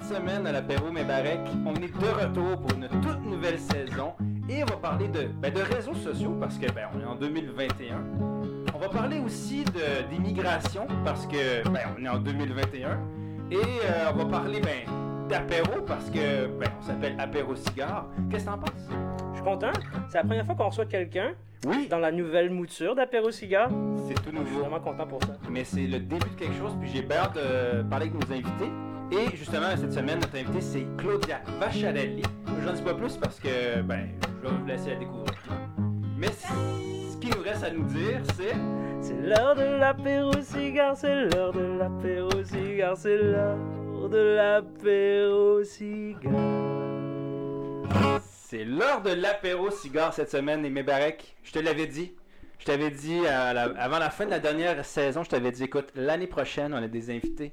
Cette semaine à l'apéro Mébarek, on est de retour pour une toute nouvelle saison et on va parler de, ben, de réseaux sociaux parce que ben, on est en 2021. On va parler aussi d'immigration parce que ben, on est en 2021 et euh, on va parler ben, d'apéro parce que ben, on s'appelle apéro cigare. Qu'est-ce que t'en penses? Je suis content. C'est la première fois qu'on reçoit quelqu'un Oui, dans la nouvelle mouture d'apéro cigare. c'est tout Je suis nouveau. vraiment content pour ça. mais c'est le début de quelque chose, puis j'ai hâte de parler avec nos invités. Et justement, cette semaine, notre invité, c'est Claudia Vacharelli. J'en dis pas plus parce que, ben, je vais vous laisser la découvrir. Mais ce qui nous reste à nous dire, c'est... C'est l'heure de l'apéro cigare, c'est l'heure de l'apéro cigare, c'est l'heure de l'apéro cigare. C'est l'heure de l'apéro cigare cette semaine, et Mébarek, je te l'avais dit. Je t'avais dit, à la- avant la fin de la dernière saison, je t'avais dit, écoute, l'année prochaine, on a des invités.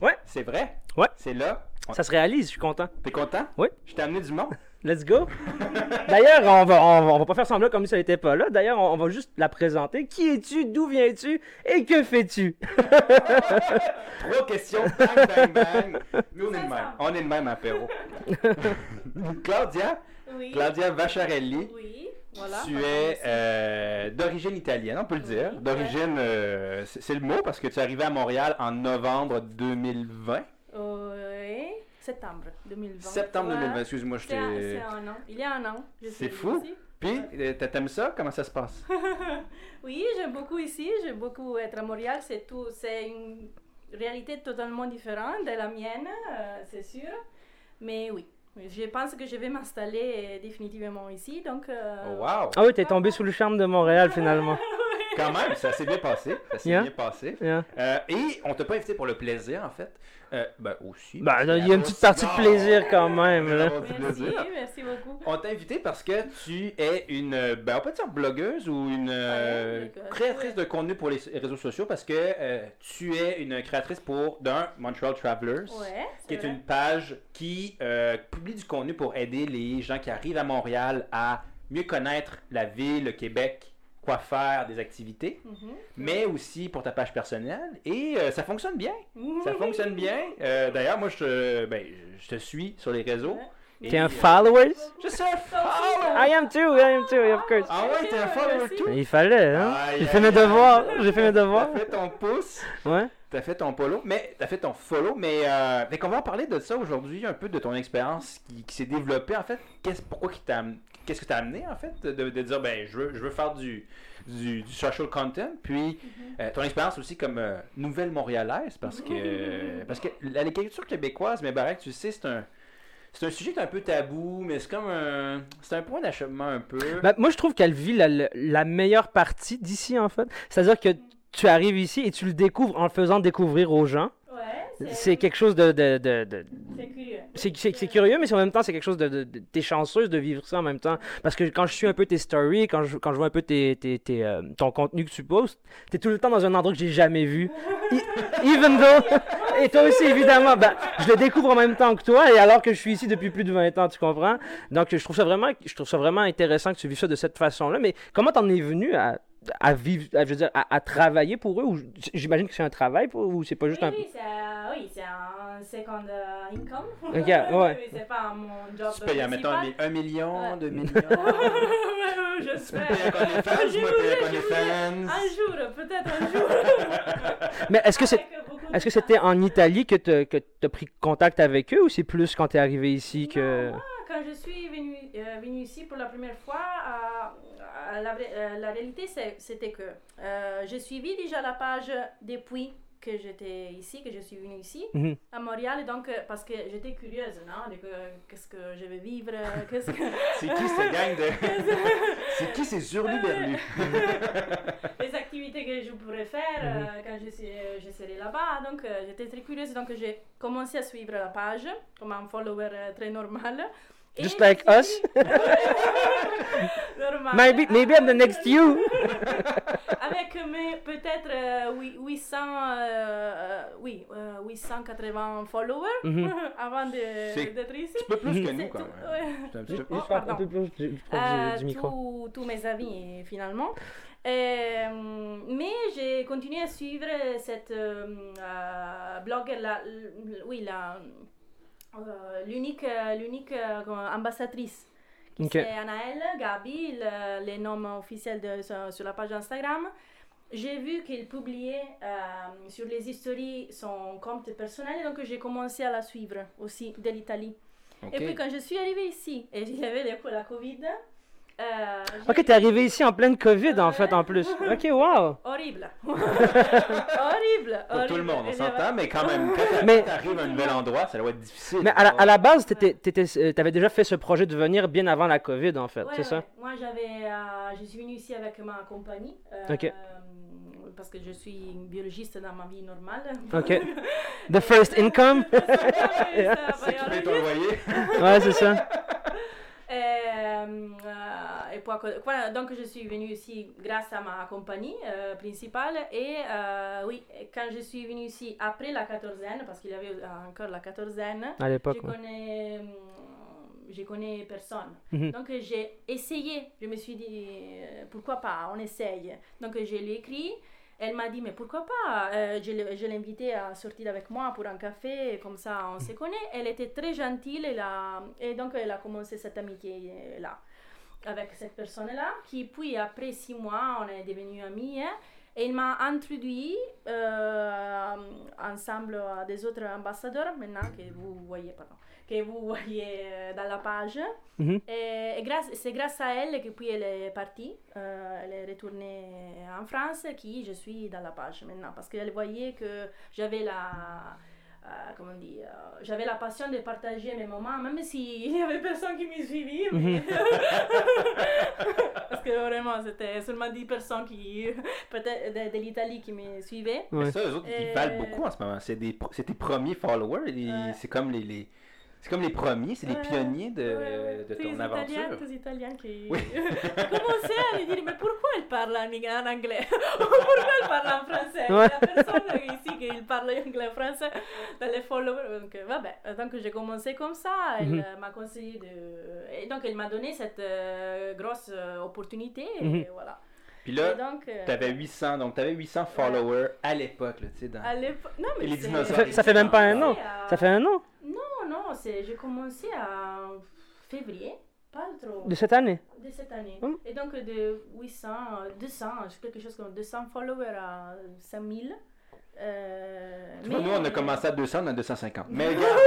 Ouais. C'est vrai? Ouais. C'est là? Ça se réalise, je suis content. T'es content? Oui. Je t'ai amené du monde. Let's go. D'ailleurs, on va, on, va, on va pas faire semblant comme si elle était pas là. D'ailleurs, on, on va juste la présenter. Qui es-tu? D'où viens-tu? Et que fais-tu? Trois questions, bang, bang, bang. Nous, on est le même. ça. On est le même apéro. Claudia, Oui. Claudia Vacharelli, Oui, voilà. tu es euh, d'origine italienne, on peut le dire. Oui. D'origine, euh, c'est le mot parce que tu es arrivé à Montréal en novembre 2020. Oui, septembre 2020. Septembre Voilà. 2020, excuse-moi, je t'ai... c'est un an. Il y a un an. C'est fou. ici. Puis, euh, t'aimes ça? Comment ça se passe? Oui, j'aime beaucoup ici. J'aime beaucoup être à Montréal. C'est tout. C'est une réalité totalement différente de la mienne, euh, c'est sûr. Mais oui, je pense que je vais m'installer euh, définitivement ici. Donc. euh, Oh, wow! Ah oui, t'es tombé sous le charme de Montréal finalement. Quand même, ça s'est bien passé. Ça s'est Yeah. bien passé. Yeah. Euh, et on t'a pas invité pour le plaisir, en fait. Euh, ben, aussi. Ben, il y a une petite partie de plaisir quand même. Là. Merci, merci beaucoup. On t'a invité parce que tu es une, ben on peut dire blogueuse ou une euh, créatrice de contenu pour les réseaux sociaux parce que euh, tu es une créatrice pour d'un Montreal Travelers, Ouais, qui est vrai. une page qui euh, publie du contenu pour aider les gens qui arrivent à Montréal à mieux connaître la ville, le Québec, quoi faire, des activités, Mhm. mais aussi pour ta page personnelle et euh, ça fonctionne bien. Ça fonctionne bien. Euh, D'ailleurs, moi je te, ben, je te suis sur les réseaux. T'es un follower? Je suis un follower. I am too, I am too, of course. Ah ouais, t'es un follower Merci. tout. Il fallait, hein? J'ai fait mes devoirs, j'ai fait mes devoirs. T'as fait ton pouce, Ouais. T'as fait ton polo, mais t'as fait ton follow, mais euh, fait qu'on va en parler de ça aujourd'hui, un peu de ton expérience qui, qui s'est développée en fait. Qu'est-ce, pourquoi qui t'a, qu'est-ce que t'as amené en fait de, de dire ben je veux, je veux faire du, du, du social content, puis euh, ton expérience aussi comme euh, nouvelle montréalaise parce que parce que la l'écriture québécoise, mais Barack, tu sais, c'est un c'est un sujet qui est un peu tabou, mais c'est comme un c'est un point d'achèvement un peu. Ben, moi, je trouve qu'elle vit la meilleure partie d'ici, en fait. C'est-à-dire que tu arrives ici et tu le découvres en le faisant découvrir aux gens. Ouais, C'est quelque chose de... de, de, de- C'est curieux. c'est, curieux, mais en même temps, c'est quelque chose de... t'es chanceuse de vivre ça en même temps. Parce que quand je suis un peu tes stories, quand je, quand je vois un peu tes, tes, tes, euh, ton contenu que tu postes, t'es tout le temps dans un endroit que j'ai jamais vu. Even though... Et toi aussi, évidemment. Ben, je le découvre en même temps que toi, et alors que je suis ici depuis plus de 20 ans, tu comprends? Donc, je trouve ça vraiment, je trouve ça vraiment intéressant que tu vives ça de cette façon-là. Mais comment t'en es venu à, à vivre, à, je veux dire, à, à travailler pour eux? Ou, j'imagine que c'est un travail pour, ou c'est pas juste oui, un... oui, c'est euh, oui, c'est un second euh, income. Ok, Oui, ouais. c'est pas mon job tu payes, un, principal. mi- un million, deux millions. je Tu peux sais. payer un jour, peut-être un jour. Mais est-ce que c'est... Est-ce que c'était en Italie que tu que as pris contact avec eux ou c'est plus quand tu es arrivé ici que. Non, quand je suis venue, euh, venue ici pour la première fois, euh, euh, la, euh, la réalité c'était que j'ai suivi déjà la page depuis que j'étais ici, que je suis venue ici, Mhm. à Montréal, donc parce que j'étais curieuse, non, de qu'est-ce que je vais vivre, qu'est-ce que... C'est qui cette gang de. C'est qui ces hurluberlus? les activités que je pourrais faire Mhm. quand je, suis- je serai là-bas. Donc, j'étais très curieuse. Donc, j'ai commencé à suivre la page comme un follower très normal. Just like us? normal. Maybe, maybe I'm the next you. Avec mes peut-être euh, oui- 800, euh, euh, oui, euh, 880 followers Mhm. avant de- C'est- d'être ici. Un peu plus que nous, quand tout- même. peu- Oh, un peu plus du, du- Euh, du micro. tous- tous mes amis finalement. Euh, mais j'ai continué à suivre cette euh, euh, blog, la, oui, la, euh, l'unique euh, l'unique euh, ambassadrice. qui Ok. C'est Anaël Gabi, le, les noms officiels de, sur, sur la page Instagram. J'ai vu qu'il publiait euh, sur les histories son compte personnel, donc j'ai commencé à la suivre aussi de l'Italie. Et puis quand je suis arrivée ici, et il y avait la Covid, euh, Ok, t'es arrivé ici en pleine COVID en fait en plus. Ok, wow. Horrible. horrible. Pour tout le monde, on s'entend, mais quand même, quand t'arrives à un nouvel endroit, ça doit être difficile. Mais à la, à la base, euh, t'avais déjà fait ce projet de venir bien avant la COVID en fait, Ouais, c'est ça? ouais. Moi, j'avais, euh, je suis venue ici avec ma compagnie. euh, Ok. Parce que je suis une biologiste dans ma vie normale. Ok. The first income? C'est loyer. Ouais, c'est ça. Euh, euh, et pour- voilà, donc je suis venue ici grâce à ma compagnie euh, principale et euh, oui, quand je suis venue ici après la quatorzaine, parce qu'il y avait encore la quatorzaine, À l'époque. je connais, hum, je connais personne. Mhm. Donc j'ai essayé, je me suis dit pourquoi pas, on essaye. Donc je lui ai écrit, elle m'a dit mais pourquoi pas, Euh, je l'ai invitée à sortir avec moi pour un café, et comme ça on se connaît. Elle était très gentille elle a- et donc elle a commencé cette amitié euh, là avec cette personne-là, qui puis après six mois on est devenus amis. hein. et il m'a introduit euh, ensemble à des autres ambassadeurs maintenant que vous voyez, pardon, que vous voyez euh, dans la page. Mhm. Et, et grâce- c'est grâce à elle que puis elle est partie, euh, elle est retournée en France, qui je suis dans la page maintenant, parce qu'elle voyait que j'avais la... euh, comment dire, euh, j'avais la passion de partager mes moments, même s'il n'y avait personne qui me suivait. mais- Parce que vraiment, c'était seulement 10 personnes qui, peut-être de, de l'Italie qui me suivaient. Ouais. Mais ça, eux autres, ils valent beaucoup en ce moment. C'est tes premiers followers. et Ouais. C'est comme les, les- c'est comme les premiers, c'est les pionniers de, Ouais, ton aventure. Tous les Italiens qui Oui. commençaient à lui dire mais pourquoi elle parle en, anglais? Pourquoi elle parle en français? Ouais. Il n'y a personne ici qui parle anglais français dans les followers. Donc, euh, vabbè. donc j'ai commencé comme ça. Elle Mhm. euh, m'a conseillé de... Et donc elle m'a donné cette euh, grosse euh, opportunité. Et Mhm. voilà. Puis Et là, donc, euh, t'avais 800, donc t'avais 800 followers à l'époque, tu sais, dans... à l'époque- Non, mais Et les c'est- dinosaures. Ça fait- ça fait même pas un an. Ça fait un an Non, j'ai commencé en février, pas trop. de cette année? de cette année. Mm. Et donc de 800, euh, 200, quelque chose comme 200 followers à 5000. Euh, Tu vois, nous, on a commencé à 200, on a 250. Mais regarde,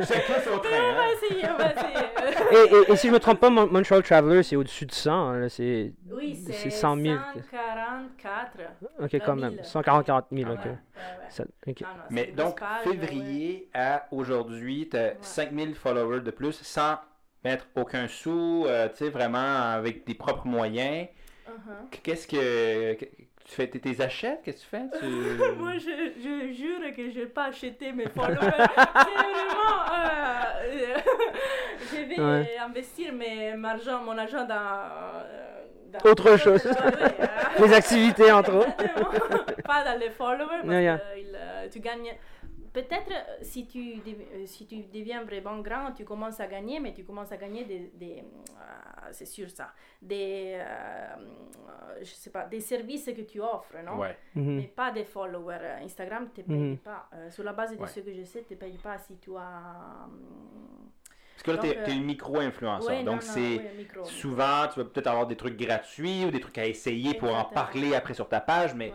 chacun son train, On va hein. essayer, on va essayer. Et, et- et si je me trompe pas, Mon- Montreal Traveler, c'est au-dessus de 100. hein, là, c'est... oui, C'est c'est 100 000. 144. Ok, quand Euh, même. 1000. 140 000, Ah ok. Ouais, ouais, ouais. Ça- ok. Non, non, Mais donc, page, février à aujourd'hui, t'as 5000 followers de plus sans mettre aucun sou, euh, tu sais, vraiment avec tes propres moyens. Uh-huh. Qu'est-ce que. Tu fais tes, tes achètes? Qu'est-ce que tu fais? Tu... Moi, je, je jure que je n'ai pas acheté mes followers. c'est vraiment. euh, je vais Ouais. investir mes, mon argent, mon argent dans. euh, dans- Autre chose. Les activités, entre autres. Pas dans les followers, parce que il, euh, tu gagnes. Peut-être euh, si tu, euh, si tu deviens vraiment grand, tu commences à gagner, mais tu commences à gagner des. des euh, c'est sûr ça. Des. euh, je sais pas, des services que tu offres, non? Ouais. Mhm. mais pas des followers. Instagram ne te paye Mhm. pas. Euh, sur la base de Ouais. ce que je sais, ne te paye pas si tu as. hum, Parce que là, t'es euh, une micro-influenceur. ouais, donc, non, c'est. micro. Souvent, tu vas peut-être avoir des trucs gratuits ou des trucs à essayer pour en parler après sur ta page, mais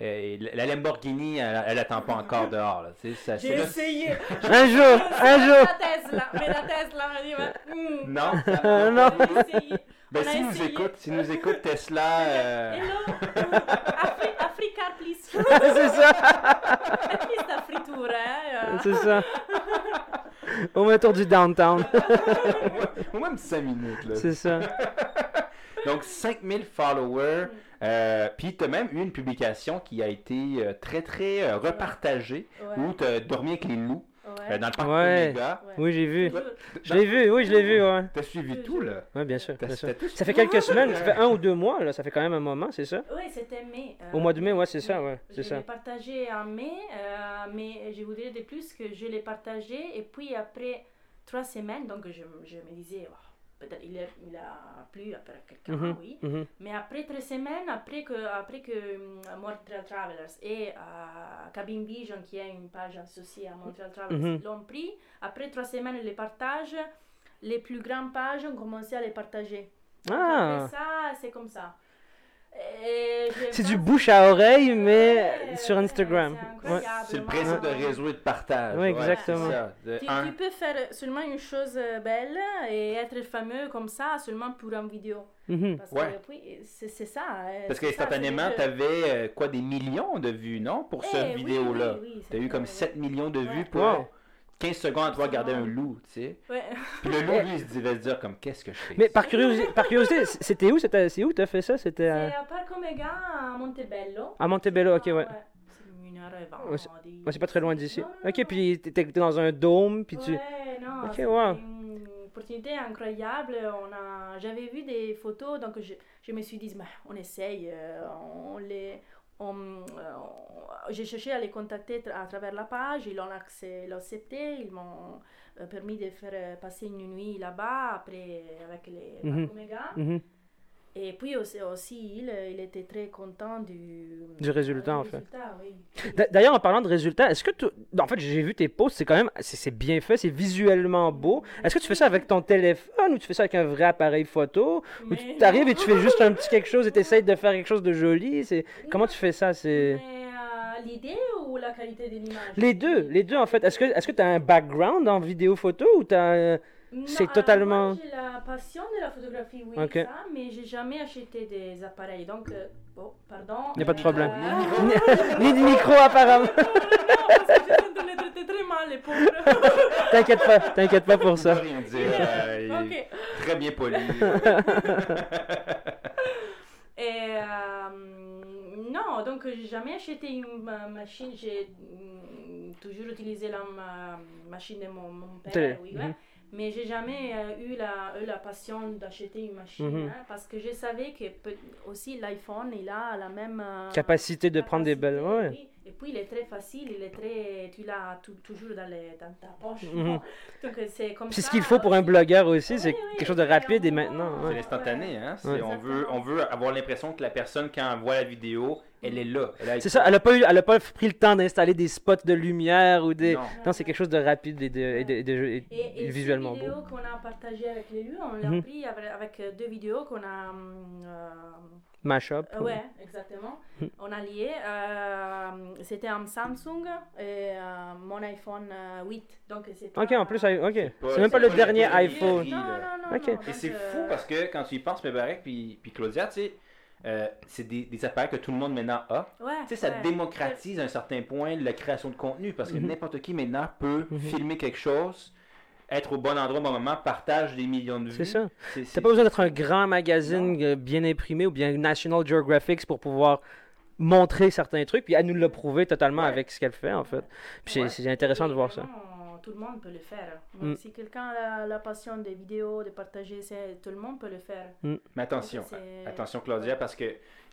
Euh, la Lamborghini, elle, elle attend pas encore dehors. J'ai essayé. Un jour, un jour. La Tesla, mais la Tesla m'a dit, bah, hum, Non, Euh, ça- non. j'ai essayé. Ben, On a si nous essayé. écoute, si nous écoute Tesla, euh, Hello, Afri- Africa, please. c'est ça. At least la friture, hein. C'est ça. Au moins tour du downtown. au moins 5 minutes. Là. C'est ça. Donc 5000 followers. Euh, Puis tu as même eu une publication qui a été euh, très très euh, repartagée Ouais, où tu as dormi avec les loups ouais. dans le parc Ouais. Omega. Ouais. Oui, j'ai vu. Je l'ai vu, oui, je l'ai vu, ouais. T'as suivi tout là. Ouais, bien sûr, bien sûr. Ça fait quelques semaines, ça fait un ou deux mois, là. Ça fait quand même un moment, c'est ça? Oui, c'était mai. euh, Au mois de mai, ouais, c'est ça, ouais, Je l'ai partagé en mai, euh, mais je voudrais de plus que je l'ai partagé et puis après trois semaines, donc je, je me disais, Oh, peut-être il, il a plu après quelqu'un, Mhm, oui. mhm. Mais après trois semaines, après que, après que hum, Montreal Travelers et euh, Cabin Vision, qui est une page associée à Montreal Travelers, Mhm. l'ont pris, après trois semaines, les partages, les plus grandes pages ont commencé à les partager. Donc, Ah. Après ça, c'est comme ça. C'est du bouche à oreille, mais sur Instagram. c'est Ouais. incroyable, C'est le principe de réseau et de partage. Ouais, exactement. Tu, peux faire seulement une chose euh, belle et être fameux comme ça seulement pour une vidéo. Parce Ouais. que oui, c'est ça. euh, Parce qu'instantanément, c'est tu avais quoi, des millions de vues, non, pour Eh, cette oui, vidéo-là? oui, oui, Tu as eu comme vrai, 7 millions de vues Ouais. pour. 15 secondes à toi regarder un loup, tu sais. Ouais. Puis le loup, lui, il se devait se dire comme, qu'est-ce que je fais? Mais par curiosité, par curiosité c'était où c'était- C'est où t'as fait ça? C'était à, C'est à Parco Mega à Montebello. à Montebello, ok, ouais. C'est une heure et vingt. Ouais, c'est- Ouais, c'est pas très loin d'ici. Ok, non. puis t'étais dans un dôme, puis tu. Ouais, non, Ok, c'était wow. une opportunité incroyable. On a, j'avais vu des photos, donc je, je me suis dit, bah, on essaye, euh, on les, j'ai cherché à les contacter à travers la page, ils l'ont accepté, ils m'ont euh, permis de faire euh, passer une nuit là-bas après avec les Omega. Mhm. Et puis aussi, aussi, il, il était très content du, Du résultat, du en fait. résultat, oui. D'ailleurs, en parlant de résultats, est-ce que tu. En fait, j'ai vu tes posts, c'est quand même. C'est bien fait, c'est visuellement beau. Est-ce que tu fais ça avec ton téléphone ou tu fais ça avec un vrai appareil photo? Ou tu t'arrives et tu fais juste un petit quelque chose et tu essayes de faire quelque chose de joli? C'est... Comment tu fais ça? C'est... Euh, l'idée ou la qualité de l'image? Les deux, les deux en fait. Est-ce que est-ce que tu as un background en vidéo photo ou tu as. C'est alors, totalement- moi, j'ai la passion de la photographie, oui, Ok. ça, mais j'ai jamais acheté des appareils. Donc, euh, bon, pardon. Y a pas de euh, problème. euh, Ni de micro apparemment. non, parce que je suis en train de les traiter très mal, les pauvres. T'inquiète pas, t'inquiète pas pour Ça rien dire. euh, il. Très bien poli. Et euh, non, donc j'ai jamais acheté une ma- machine. J'ai mm, toujours utilisé la ma- machine de mon, mon père. Télé, Oui, ouais. Mais j'ai jamais euh, eu, la, eu la passion d'acheter une machine. Mhm. hein, parce que je savais que peut- aussi l'iPhone, il a la même euh, Capacité de prendre des belles. Ouais. oui. Et puis il est très facile, il est très, tu l'as tou- toujours dans, les, dans ta poche. Donc c'est comme C'est ça. ce qu'il faut pour un blogueur aussi, c'est Oui, oui, quelque chose de rapide et maintenant. C'est ouais. l'instantané, hein? On, veut, on veut avoir l'impression que la personne, quand elle voit la vidéo, elle est là. Elle C'est ça, elle a pas eu, elle a pas pris le temps d'installer des spots de lumière ou des. Non. Non, c'est quelque chose de rapide et de, et de- et de- et- Et, et et visuellement beau. vidéos qu'on a partagées avec les lieux, on l'a Mhm. pris avec, avec, euh, deux vidéos qu'on a. hum, euh, Mashup. euh, ouais, exactement. Mhm. On a lié. euh, C'était un Samsung et euh, mon iPhone euh, 8. Donc c'est Ok, en plus, ok. C'est même pas le dernier iPhone. Non, non, non. Et c'est euh, fou parce que quand tu y penses, Mebarek puis, puis Claudia, tu sais, euh, c'est des, des appareils que tout le monde maintenant a. Ouais, Tu sais, ça ouais. démocratise à un certain point la création de contenu parce que Mhm. n'importe qui maintenant peut Mhm. filmer quelque chose, être au bon endroit au bon moment, partage des millions de vues. C'est ça. C'est- c'est- T'as pas besoin d'être un grand magazine euh, bien imprimé ou bien National Geographic pour pouvoir montrer certains trucs. Puis elle nous l'a prouvé totalement Ouais. avec ce qu'elle fait, en fait. Puis c'est- Ouais. c'est intéressant de voir ça. Tout le monde peut le faire. Mm. Donc, Si quelqu'un a la, passion des vidéos, de partager, c'est- tout le monde peut le faire. Mais attention, Donc, attention Claudia, parce que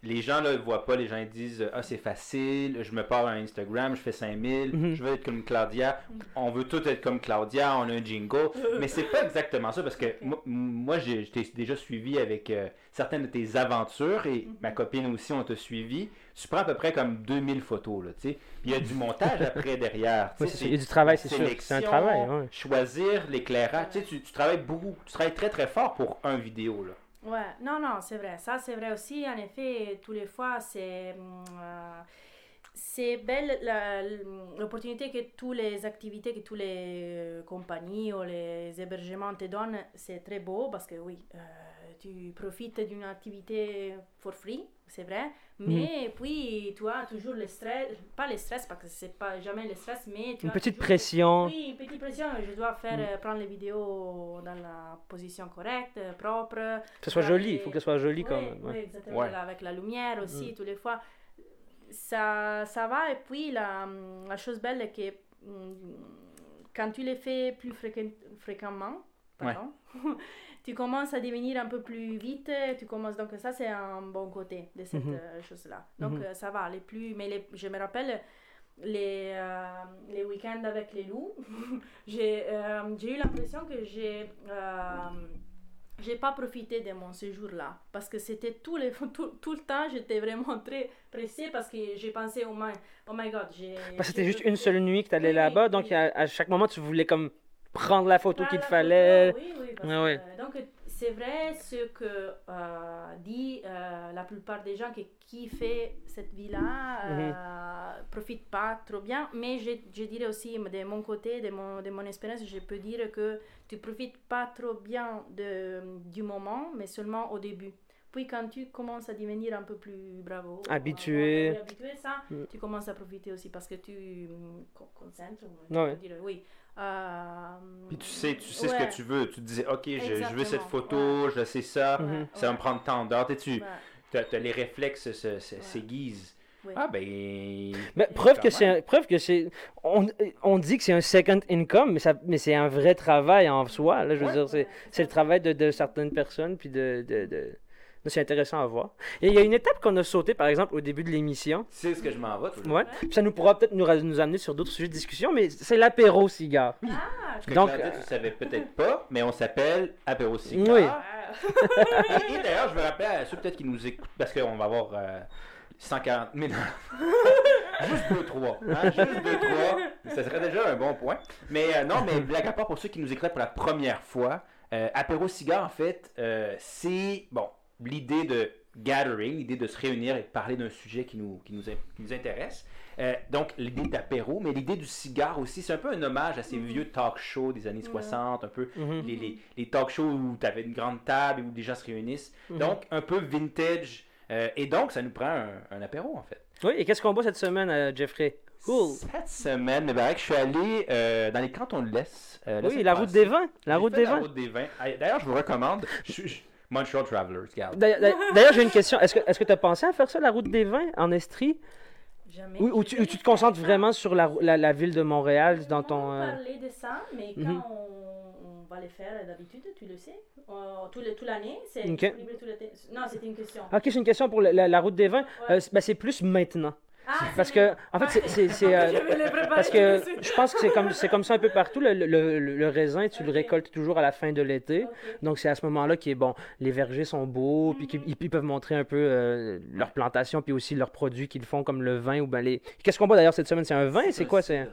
les gens ne le voient pas, les gens ils disent Ah, c'est facile, je me pars à Instagram, je fais 5000, Mhm. je veux être comme Claudia, on veut tous être comme Claudia, on a un jingle. Mais c'est pas exactement ça, parce que moi, moi, j'ai je t'ai déjà suivi avec euh, certaines de tes aventures et Mhm. ma copine aussi, on t'a suivi. Tu prends à peu près comme 2000 photos, là, tu sais. Puis il y a du montage après derrière. tu Oui, il y a du travail, c'est sûr. C'est un travail, ouais. Choisir l'éclairage, tu sais, tu, tu travailles beaucoup, tu travailles très très fort pour un vidéo, là. Ouais, non, non, c'est vrai. Ça, c'est vrai aussi. En effet, tous les fois, c'est. hum, euh, c'est belle l'opportunité que toutes les activités, que toutes les euh, compagnies ou les hébergements te donnent, c'est très beau parce que oui, euh, tu profites d'une activité for free, c'est vrai, mais puis tu as toujours le stress, pas le stress parce que c'est pas jamais le stress, mais tu Une as petite toujours- pression. oui, une petite pression. Je dois faire, Mm. euh, prendre les vidéos dans la position correcte, euh, propre. Que ce soit joli, il faut que ce soit joli quand même. oui, ouais. exactement. Ouais. Avec la lumière aussi, Mm. tous les fois. Ça, ça va. Et puis, la, la chose belle est que mm, quand tu les fais plus fréquent- fréquemment, pardon, tu commences à devenir un peu plus vite. Tu commences, donc, ça, c'est un bon côté de cette Mhm. euh, chose-là. Donc, Mhm. euh, ça va. Les plus, mais les- je me rappelle les, euh, les week-ends avec les loups, j'ai euh, j'ai eu l'impression que j'ai j'ai pas profité de mon séjour là parce que c'était tout, les, tout, tout le temps j'étais vraiment très pressée parce que j'ai pensé oh my, oh my god j'ai Parce que c'était j'ai juste une seule nuit que tu allais Oui, là-bas, oui, donc oui. à, à chaque moment, tu voulais comme prendre la photo qu'il fallait. photo, Oui, oui, parce que, donc c'est vrai ce que euh, dit euh, la plupart des gens qui, qui fait cette vie-là Mhm. euh, profitent pas trop bien, mais je, je dirais aussi de mon côté, de mon, de mon expérience, je peux dire que tu profites pas trop bien de, du moment, mais seulement au début. Puis quand tu commences à devenir un peu plus bravo, Habitué. euh, habitué, ça, Mm. tu commences à profiter aussi parce que tu con- concentres, on Ouais. oui. Euh, Puis tu sais, tu sais ce que tu veux. Tu te disais, OK, je, je veux cette photo, je sais ça, Mhm. ça va me prendre tant d'heures. Tu Ouais. as, les réflexes se- se- s'aiguisent. Ouais. Ah, ben. Mais preuve que un- preuve que c'est on, on dit que c'est un second income mais ça mais c'est un vrai travail en soi là je veux Ouais. dire c'est c'est le travail de, de certaines personnes puis de, de, de- de- c'est intéressant à voir et il y a une étape qu'on a sautée par exemple au début de l'émission Tu sais ce que je m'en vais, toujours. ouais puis ça nous pourra peut-être nous, amener sur d'autres sujets de discussion mais c'est l'apéro cigare Ah, que Donc, Claudia, euh, tu savais peut-être pas, mais on s'appelle Apéro Cigare. Oui. Et, et d'ailleurs, je veux rappeler à ceux peut-être qui nous écoutent, parce qu'on va avoir euh, 140 000. juste 2-3. Hein? Juste 2-3. Ça serait déjà un bon point. Mais euh, non, mais blague à part pour ceux qui nous écoutent pour la première fois, euh, Apéro Cigare, en fait, euh, c'est bon l'idée de gathering, l'idée de se réunir et de parler d'un sujet qui nous, qui nous, qui nous intéresse. Euh, donc, l'idée d'apéro, mais l'idée du cigare aussi, c'est un peu un hommage à ces vieux talk shows des années 60, un peu Mhm. les, les, les talk shows où tu avais une grande table et où les gens se réunissent. Mhm. Donc, un peu vintage. euh, et donc, ça nous prend un, un apéro, en fait. oui et qu'est-ce qu'on boit cette semaine euh, Jeffrey? Cool Cette semaine, mais ben, je suis allé euh, dans les cantons de l'Est. euh, oui la route des vins la route des la vins route des vins. D'ailleurs, je vous recommande. Je, suis- je- Montreal Travelers, regarde. D'ailleurs- j'ai une question. Est-ce que est-ce que tu as pensé à faire ça, la route des vins, en Estrie? Jamais. Ou, ou tu, ou tu te concentres vraiment sur la, la, la ville de Montréal dans On ton. euh, parler de ça, mais quand Mhm. on, on va les faire d'habitude, tu le sais, euh, tout toute l'année, c'est Ok. disponible tout l'été. Non, c'était une question. Ok, c'est une question pour la, la- la route des vins. Ouais. Euh, c'est- ben, c'est plus maintenant. Ah, Parce que, en fait, c'est- euh, Parce que je pense que c'est comme, c'est comme ça un peu partout. Le, le, le- le raisin, tu le récoltes toujours à la fin de l'été. Donc, c'est à ce moment-là que bon, les vergers sont beaux, puis qu'ils Mhm. ils- peuvent montrer un peu euh, leur plantation, puis aussi leurs produits qu'ils font, comme le vin ou ben les. Qu'est-ce qu'on boit d'ailleurs cette semaine? C'est un vin? C'est quoi? C'est un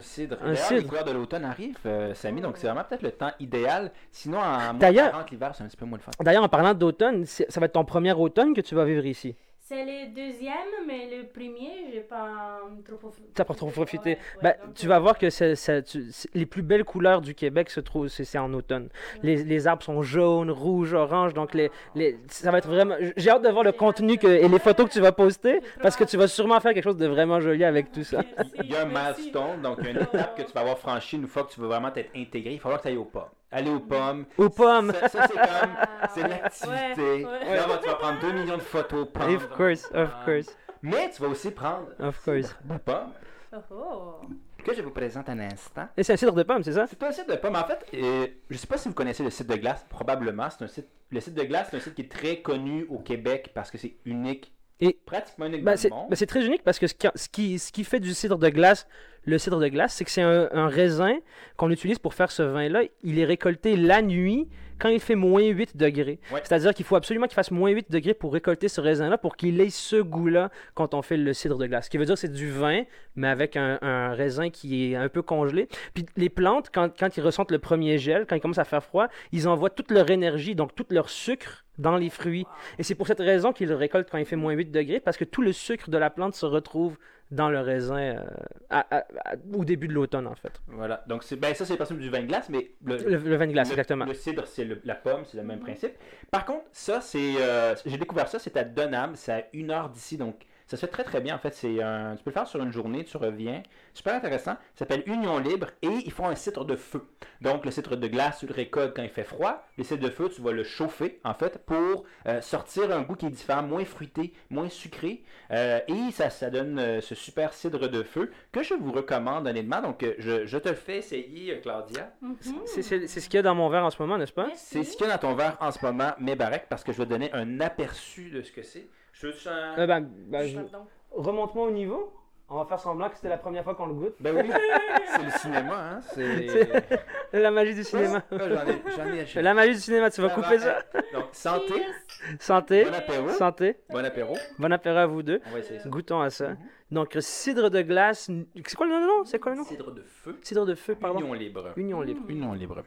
cidre. Un cidre. couleurs de l'automne arrivent, euh, Samy, donc c'est vraiment peut-être le temps idéal. Sinon, en moins D'ailleurs- 40 l'hiver, c'est un petit peu moins le fun. D'ailleurs, en parlant d'automne, ça va être ton premier automne que tu vas vivre ici? C'est le deuxième, mais le premier, j'ai pas trop profité. T'as pas trop profité. Ouais, ouais, Ben, donc, tu euh, vas voir que tu- c'est- les plus belles couleurs du Québec se trouvent c'est en automne. Les, les arbres sont jaunes, rouges, oranges, donc les, les, ça va être vraiment. J'ai hâte de voir le contenu que, et les photos que tu vas poster parce que tu vas sûrement faire quelque chose de vraiment joli avec tout ça. Merci, Il y a un milestone, donc une étape que tu vas avoir franchie une fois que tu veux vraiment t'être intégré. Il va falloir que tu ailles aux pommes. Aller aux pommes. Aux pommes. Ça, ça, c'est comme. Ah, C'est l'activité. ouais, ouais. Là, bah, tu vas prendre 2 millions de photos pommes. Of course, of course, Mais tu vas aussi prendre of course. des pommes Oh, oh. que je vous présente un instant. Et c'est un cidre de pomme, c'est ça? C'est un site de pommes. En fait, euh, je sais pas si vous connaissez le site de glace. Probablement. C'est un site. Le site de glace, c'est un site qui est très connu au Québec parce que c'est unique. Et- pratiquement unique Ben, dans c'est le monde. ben, c'est très unique parce que ce qui, ce qui, ce qui fait du cidre de glace, le cidre de glace, c'est que c'est un, un raisin qu'on utilise pour faire ce vin-là. Il est récolté la nuit quand il fait moins 8 degrés. Ouais. C'est-à-dire qu'il faut absolument qu'il fasse moins 8 degrés pour récolter ce raisin-là pour qu'il ait ce goût-là quand on fait le cidre de glace. Ce qui veut dire que c'est du vin, mais avec un, un raisin qui est un peu congelé. Puis les plantes, quand, quand ils ressentent le premier gel, quand il commence à faire froid, ils envoient toute leur énergie, donc tout leur sucre dans les fruits. Et c'est pour cette raison qu'ils le récoltent quand il fait moins 8 degrés, parce que tout le sucre de la plante se retrouve dans le raisin euh, à- à- à- au début de l'automne, en fait. Voilà. Donc, ben, ça, c'est le principe du vin de glace, mais le, Le, le vin de glace, le- exactement. Le cidre, c'est la pomme, c'est le même principe. Par contre, ça, c'est. euh, j'ai découvert ça, c'est à Donham, c'est à une heure d'ici, donc ça se fait très très bien. En fait, c'est un, tu peux le faire sur une journée, tu reviens. Super intéressant. Ça s'appelle Union Libre et ils font un cidre de feu. Donc, le cidre de glace, tu le récoltes quand il fait froid. Le cidre de feu, tu vas le chauffer, en fait, pour euh, sortir un goût qui est différent, moins fruité, moins sucré. Euh, et ça, ça donne euh, ce super cidre de feu que je vous recommande honnêtement. Donc, je, je te le fais essayer, Claudia. Mhm. C'est c'est- c'est ce qu'il y a dans mon verre en ce moment, n'est-ce pas? C'est ce qu'il y a dans ton verre en ce moment, mais Barek, parce que je vais te donner un aperçu de ce que c'est. Je veux un... Euh, je- Pardon. Remonte-moi au niveau. On va faire semblant que c'était la première fois qu'on le goûte. Ben oui, c'est le cinéma, hein. C'est. La magie du cinéma. J'en ai. La magie du cinéma, tu vas couper ça. Donc, santé, Cheers. Santé. bon apéro. Santé. Bon apéro. Bon apéro à vous deux. On va essayer ça. Goûtons à ça. Mhm. Donc, cidre de glace. C'est quoi le nom? C'est quoi le nom? Cidre de feu. Cidre de feu, pardon. Union libre. Union libre. Union libre.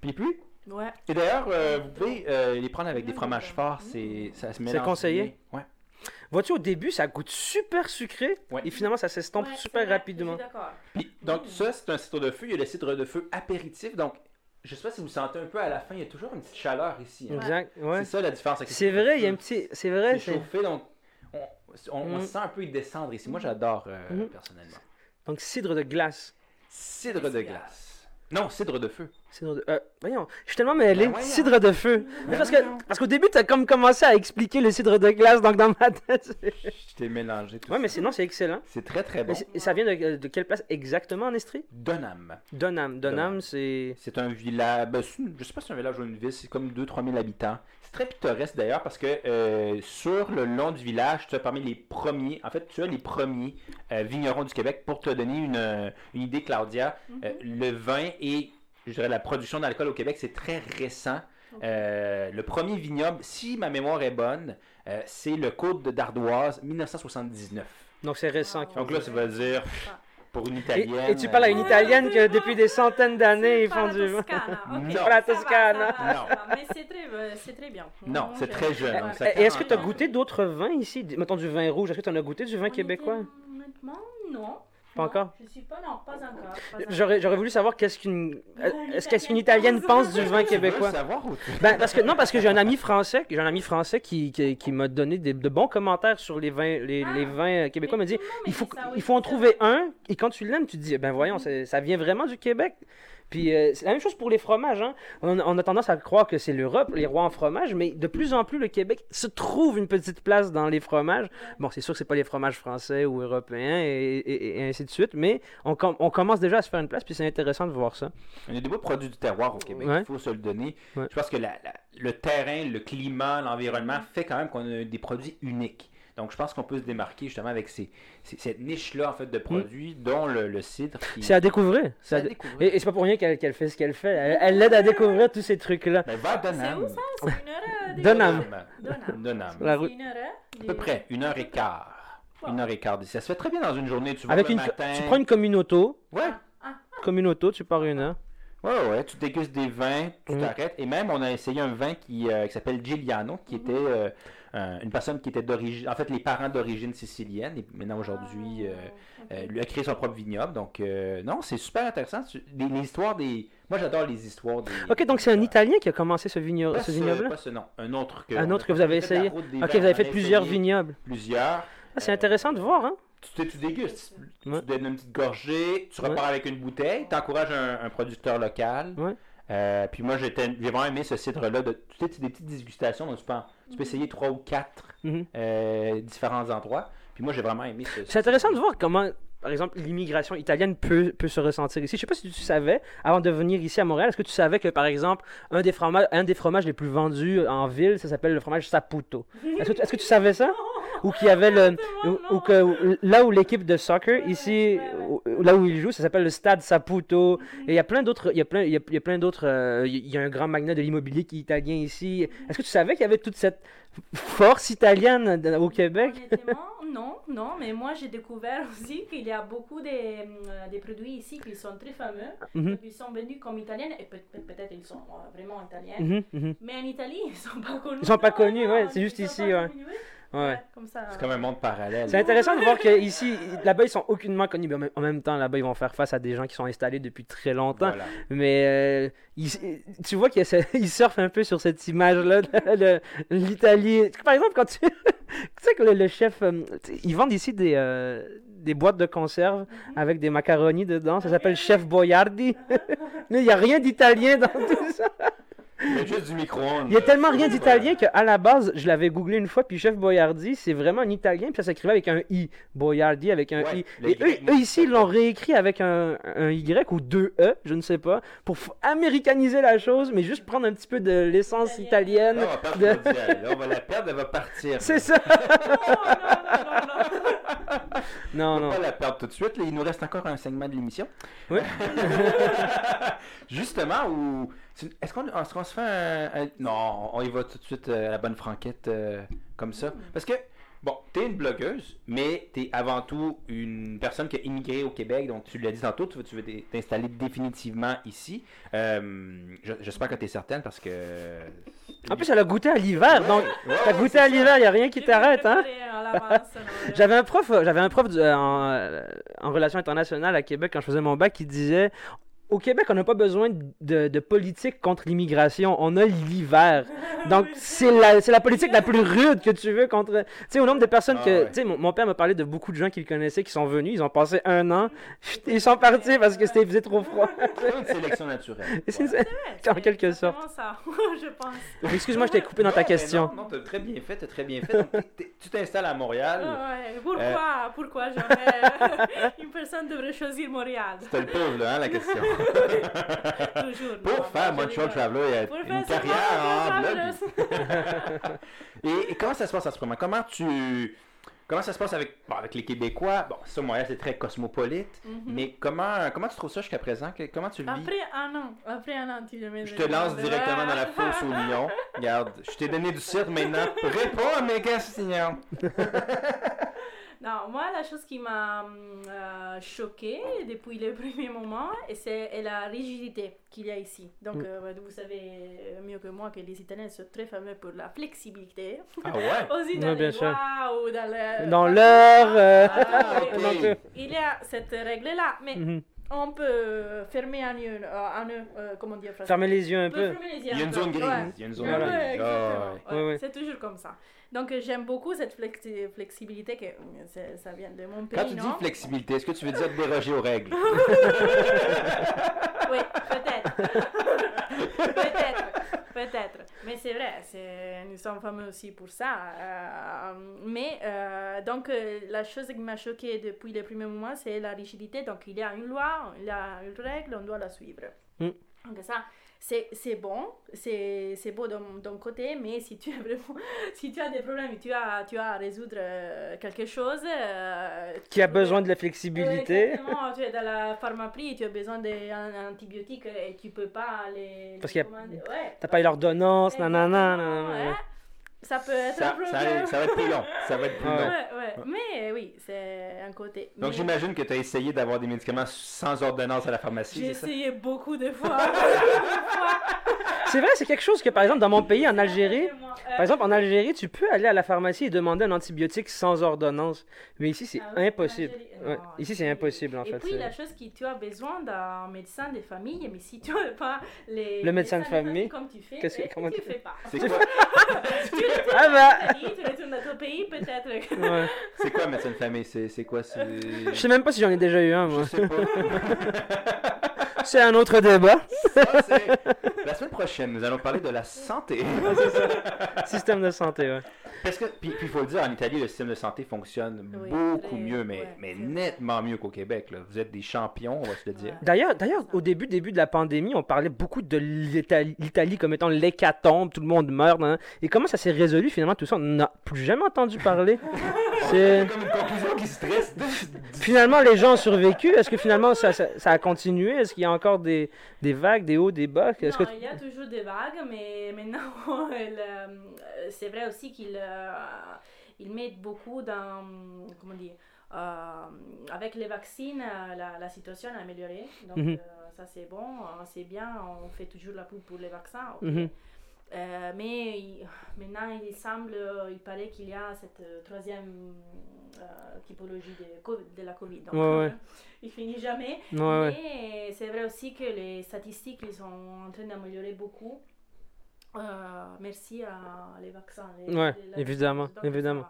Puis puis. Ouais. Et d'ailleurs, euh, vous pouvez euh, les prendre avec des fromages forts. C'est, ça se mélange conseillé? bien. Ouais. Vois-tu, au début, ça goûte super sucré. Ouais. Et finalement, ça s'estompe Ouais, super c'est rapidement. Suis d'accord. Puis, donc, ça, c'est un cidre de feu. Il y a le cidre de feu apéritif. Donc, je sais pas si vous sentez un peu à la fin, il y a toujours une petite chaleur ici. hein. Exact. Ouais. C'est ça la différence. avec le C'est cidre de vrai, il y a un petit. C'est vrai. C'est c'est- chauffé, donc on, on, on Mhm. sent un peu y descendre ici. Moi, j'adore euh, Mhm. personnellement. Donc, cidre de glace. Cidre de glace. Non, cidre de feu. Cidre de. Euh, voyons, je suis tellement mêlé. Ben voyons. cidre de feu. Mais parce que parce qu'au début, t'as comme commencé à expliquer le cidre de glace, donc dans ma tête. Je t'ai mélangé tout ouais, mais ça. sinon, c'est excellent. C'est très très bon. Mais ça vient de, de quelle place exactement en Estrie Donham. Donham. Donham, c'est. C'est un village, ben, je sais pas si c'est un village ou une ville, c'est comme 2-3 000 habitants. C'est très pittoresque d'ailleurs parce que euh, sur le long du village, tu as parmi les premiers, en fait, tu as les premiers euh, vignerons du Québec. Pour te donner une, euh, une idée, Claudia, euh, le vin et, je dirais, la production d'alcool au Québec, c'est très récent. Euh, le premier vignoble, si ma mémoire est bonne, euh, c'est le Côte de d'Ardoise, 1979. Donc, c'est récent. Wow. Donc là, ça veut dire, pour une italienne. et tu parles à une euh, italienne que depuis des centaines d'années, ils font du Pas la ça va, Non. Mais c'est très, c'est très bien. Non, c'est très jeune, Et est-ce que tu as 40 ans. goûté d'autres vins ici? Mettons du vin rouge. Est-ce que tu en as goûté du vin québécois? Honnêtement, non. Pas encore Je suis pas, non, pas encore. J'aurais j'aurais voulu savoir qu'est-ce qu'une est-ce qu'est-ce qu'une italienne pense du vin québécois? savoir ou Ben, parce que non parce que j'ai un ami français, j'ai un ami français qui, qui, qui m'a donné des- de bons commentaires sur les vins les, Ah. les vins québécois. Il m'a dit il me faut il faut en trouver un et quand tu l'aimes tu te dis ben voyons c'est- ça vient vraiment du Québec. Puis euh, c'est la même chose pour les fromages. Hein. On, on a tendance à croire que c'est l'Europe, les rois en fromage, mais de plus en plus, le Québec se trouve une petite place dans les fromages. Bon, c'est sûr que c'est pas les fromages français ou européens et, et- et ainsi de suite, mais on, com- on commence déjà à se faire une place, puis c'est intéressant de voir ça. On a des beaux produits du terroir au Québec, Ouais. il faut se le donner. Ouais. Je pense que la- la- le terrain, le climat, l'environnement fait quand même qu'on a des produits uniques. Donc je pense qu'on peut se démarquer justement avec ces, ces- cette niche-là en fait de produits, dont le, le cidre. qui- Mm. C'est à découvrir. C'est à à dé- découvrir. Et, et c'est pas pour rien qu'elle fait ce qu'elle fait. Elle- Elle l'aide à découvrir tous ces trucs-là. Ben, va à C'est Donham. où ça? C'est une heure de... Donham. Donham. Donham. La C'est route. une heure À peu près, une heure et quart. Wow. Une heure et quart d'ici. Ça se fait très bien dans une journée. Tu Avec le une, matin. tu prends une commune auto, Ouais. Ah, commune auto, tu pars une heure. Ouais, ouais, tu dégustes des vins, tu Mm. t'arrêtes. Et même, on a essayé un vin qui, euh, qui s'appelle Giuliano, qui était euh, un- une personne qui était d'origine, en fait, les parents d'origine sicilienne. Et maintenant, aujourd'hui, euh, ok. euh, lui a créé son propre vignoble. Donc, euh, non, c'est super intéressant. Les, les histoires des. Moi, j'adore les histoires des. Ok, donc c'est un Italien qui a commencé ce, vigno- Pas ce ce, vignoble-là? pas ce nom, un autre que. Un autre que vous avez essayé? Ok, vous avez fait plusieurs essayé vignobles. Plusieurs. Ah, c'est Euh, intéressant de voir, hein Tu, tu dégustes. Tu donnes une petite gorgée, tu repars avec une bouteille, tu encourages un, un producteur local. Ouais. Euh, puis moi, j'ai vraiment aimé ce cidre-là. De, tu sais, c'est des petites dégustations, donc tu peux, en- tu peux essayer trois ou quatre Mhm. euh, différents endroits. Puis moi, j'ai vraiment aimé ce. C'est intéressant de voir comment, par exemple, l'immigration italienne peut, peut se ressentir ici. Je sais pas si tu savais, avant de venir ici à Montréal, est-ce que tu savais que, par exemple, un des fromages, un des fromages les plus vendus en ville, ça s'appelle le fromage Saputo? Est-ce que, tu- est-ce que tu savais ça? Ou qu'il y avait le. Ou, ou que là où l'équipe de soccer, ici, là où ils jouent, ça s'appelle le stade Saputo. Et il y a plein d'autres. Il y a plein, il y a, il y a plein d'autres. euh, il y a un grand magnat de l'immobilier qui est italien ici. Est-ce que tu savais qu'il y avait toute cette force italienne au Québec? Honnêtement, non, non, mais moi j'ai découvert aussi qu'il y a beaucoup de, euh, de produits ici qui sont très fameux, Mhm. qui sont vendus comme italiennes, et peut- peut- peut-être ils sont euh, vraiment italiens, Mhm, mhm. mais en Italie ils sont pas connus. Ils sont pas connus, ouais, c'est ils juste sont ici, pas ouais. connus, oui. Ouais. comme ça. C'est comme un monde parallèle. C'est intéressant de voir que ici, là-bas, ils sont aucunement connus. Mais en même- temps, là-bas, ils vont faire face à des gens qui sont installés depuis très longtemps. Voilà. Mais euh, ils- tu vois qu'ils ils surfent un peu sur cette image-là de l'Italie. Par exemple, quand tu, tu sais que le, le chef, euh, ils vendent ici des, euh, des boîtes de conserve avec des macaronis dedans. Ça s'appelle Chef Boyardi. Mais il n'y a rien d'italien dans tout ça. Il y a juste du micro-ondes. Il y a tellement rien d'italien qu'à la base, je l'avais googlé une fois, puis Chef Boyardi, c'est vraiment un italien, puis ça s'écrivait avec un I. Boyardi avec un Ouais, I. Et eux, eux, ici, ils l'ont réécit avec un, un Y ou deux E, je ne sais pas, pour américaniser la chose, mais juste prendre un petit peu de l'essence italienne. Là, on va de- on va la perdre, elle va partir. C'est ça. Non, non, non, non, non. Non, Faut non. pas la perdre tout de suite. là. Il nous reste encore un segment de l'émission. Oui. Justement, où. Est-ce qu'on est-ce qu'on se fait un, un- Non, on y va tout de suite euh, à la bonne franquette euh, comme ça. Parce que, bon, t'es une blogueuse, mais t'es avant tout une personne qui a immigré au Québec. Donc, tu l'as dit tantôt, tu veux, tu veux t'in- t'installer définitivement ici. Euh, je- J'espère que t'es certaine parce que. En plus, elle a goûté à l'hiver, donc Ouais, t'as ouais, goûté à l'hiver, y a rien qui t'arrête, hein? J'avais un prof, j'avais un prof du- en, en relations internationales à Québec quand je faisais mon bac qui disait au Québec, on n'a pas besoin de, de politique contre l'immigration, on a l'hiver. Donc, c'est la, politique la plus rude que tu veux contre. Tu sais, au nombre de personnes Ah que. ouais. Tu sais, mon, mon père m'a parlé de beaucoup de gens qu'il connaissait qui sont venus, ils ont passé un an, ils sont partis parce que c'était faisait trop froid. C'est une sélection naturelle. Voilà. en quelque exactement ça, je pense. Excuse-moi, je t'ai coupé dans ta question. Non, non, t'as très bien fait, t'as très bien fait. Donc, tu t'installes à Montréal. Ah ouais, Pourquoi, Euh. pourquoi jamais? Une personne devrait choisir Montréal C'était le pauvre, là, hein, la question. Toujours. Pour non, faire moi, Montreal. Traveler, il y a Pour une carrière en. Et, et comment ça se passe en ce moment? Comment tu... Comment ça se passe avec, bon, avec les Québécois? Bon, ça, Montréal, c'est très cosmopolite. Mhm. Mais comment, comment tu trouves ça jusqu'à présent? Comment tu le vis? Après un an, après un an, tu le mets Je te lance directement dans la fosse au lion. Regarde, je t'ai donné du cirque maintenant. Réponds à mes questions. Non, moi, la chose qui m'a hum, euh, choquée depuis le premier moment, c'est la rigidité qu'il y a ici. Donc, Mm. euh, vous savez mieux que moi que les Italiens sont très fameux pour la flexibilité. Ah ouais? Aussi dans Ouais, bien les sûr. ou dans le... Dans l'heure. euh, Ah, oui, ok. oui. Il y a cette règle-là, mais mhm. On peut fermer un euh, un œil, euh, comment dire, français. Fermez les yeux un peu. fermer yeux Il y a un une zone grise. ouais. Il y a une zone grise. Ouais, ouais. Ouais. C'est toujours comme ça. Donc euh, j'aime beaucoup cette flexi- flexibilité que euh, ça vient de mon pays, Quand tu dis flexibilité, est-ce que tu veux dire déroger aux règles? Oui, peut-être. peut-être. Peut-être. Mais c'est vrai, c'est, nous sommes fameux aussi pour ça. Euh, mais euh, donc euh, la chose qui m'a choquée depuis les premiers moments, c'est la rigidité. Donc il y a une loi, il y a une règle, on doit la suivre. Mm. Donc ça, c'est, bon, c'est, beau d'un, d'un côté, mais si tu, as vraiment, si tu as des problèmes et tu as, tu as à résoudre euh, quelque chose... euh, Qui a tu- besoin de la flexibilité. Exactement, tu es dans la pharmacie, tu as besoin d'antibiotiques et tu peux pas les. Parce commander. Ouais. T'as pas eu l'ordonnance, nanana. Nanana. ouais. Ça peut être Ça, un ça, problème. ça va être plus long. Ça va être plus long. Ouais, ouais. Mais oui, c'est un côté. Donc Mais j'imagine que tu as essayé d'avoir des médicaments sans ordonnance à la pharmacie, J'ai essayé beaucoup de fois. C'est vrai, c'est quelque chose que, par exemple, dans mon pays, en Algérie, par exemple, en Algérie, tu peux aller à la pharmacie et demander un antibiotique sans ordonnance. Mais ici, c'est Ah oui, impossible. Ouais, non, Ici, c'est impossible, en Et fait. puis c'est- la chose que tu as besoin d'un médecin de famille, mais si tu n'as pas les Le médecin de famille, comme tu fais, qu'est-ce que- eh, comment tu tu fais pas. C'est quoi, Ah bah Italie, tu retournes dans ton pays, peut-être. Ouais. c'est quoi médecin de famille? C'est quoi? c'est- Je sais même pas si j'en ai déjà eu un, Je moi. sais pas. C'est un autre débat. Ça, La semaine prochaine, nous allons parler de la santé. Système de santé, ouais. Parce que, puis il faut le dire, en Italie, le système de santé fonctionne Oui, beaucoup très- mieux, mais, ouais, nettement mieux qu'au Québec. Là. Vous êtes des champions, on va se le dire. Ouais. D'ailleurs, d'ailleurs, au début, début de la pandémie, on parlait beaucoup de l'Italie comme étant l'hécatombe, tout le monde meurt. hein. Et comment ça s'est résolu finalement tout ça? On n'a plus jamais entendu parler. C'est comme une conclusion qui stresse. finalement les gens ont survécu. Est-ce que finalement ça, ça, ça a continué? Est-ce qu'il y a encore des, des vagues, des hauts, des bas? Est-ce Non, que il y a toujours des vagues, mais maintenant, euh, c'est vrai aussi qu'ils euh, ils mettent beaucoup dans, comment dire, euh, avec les vaccins, la, la situation a amélioré. Donc, Mhm. euh, ça c'est bon, euh, c'est bien, on fait toujours la pub pour les vaccins. Mhm. Euh, mais il- maintenant, il semble, euh, il paraît qu'il y a cette euh, troisième euh, typologie de, de la Covid. Donc, Ouais, ouais. il finit jamais. Ouais. Mais c'est vrai aussi que les statistiques ils sont en train d'améliorer beaucoup. Euh, merci à les vaccins. les- les- évidemment, évidemment.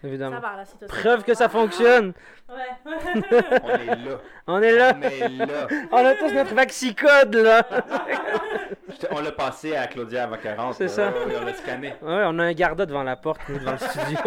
Ça va, évidemment. ça va. Preuve que ça fonctionne. Ouais. On est là. On est là. On est là. On a tous notre vaccicode là. On l'a passé à Claudia avant 40. C'est là. ça. Ouais, on l'a scanné. Ouais, on a un garda devant la porte, nous, devant le studio.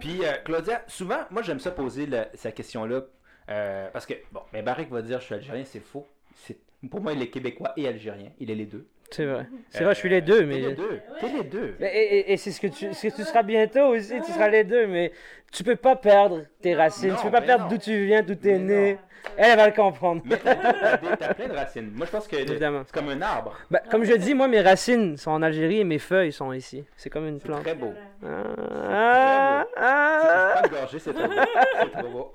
Puis, euh, Claudia, souvent, moi, j'aime ça poser le- cette question-là. euh, parce que, bon, mais Barrick va dire je suis algérien, c'est faux. C'est- Pour moi, il est québécois et algérien. Il est les deux. C'est vrai. C'est vrai, je suis les deux, T'es mais. les deux. T'es les deux. Et, et- et c'est ce que tu, ce que tu seras bientôt aussi, tu seras les deux, mais tu peux pas perdre tes racines, Non, tu peux pas perdre d'où tu viens, d'où t'es né. non. Elle, elle va le comprendre. Mais t'as des- plein de racines. Moi, je pense que Évidemment. c'est comme un arbre. Ben, comme je dis, moi, mes racines sont en Algérie et mes feuilles sont ici. C'est comme une C'est plante. très beau. Ah, ah, ah. Je prends une gorgée, c'est trop beau. C'est trop beau.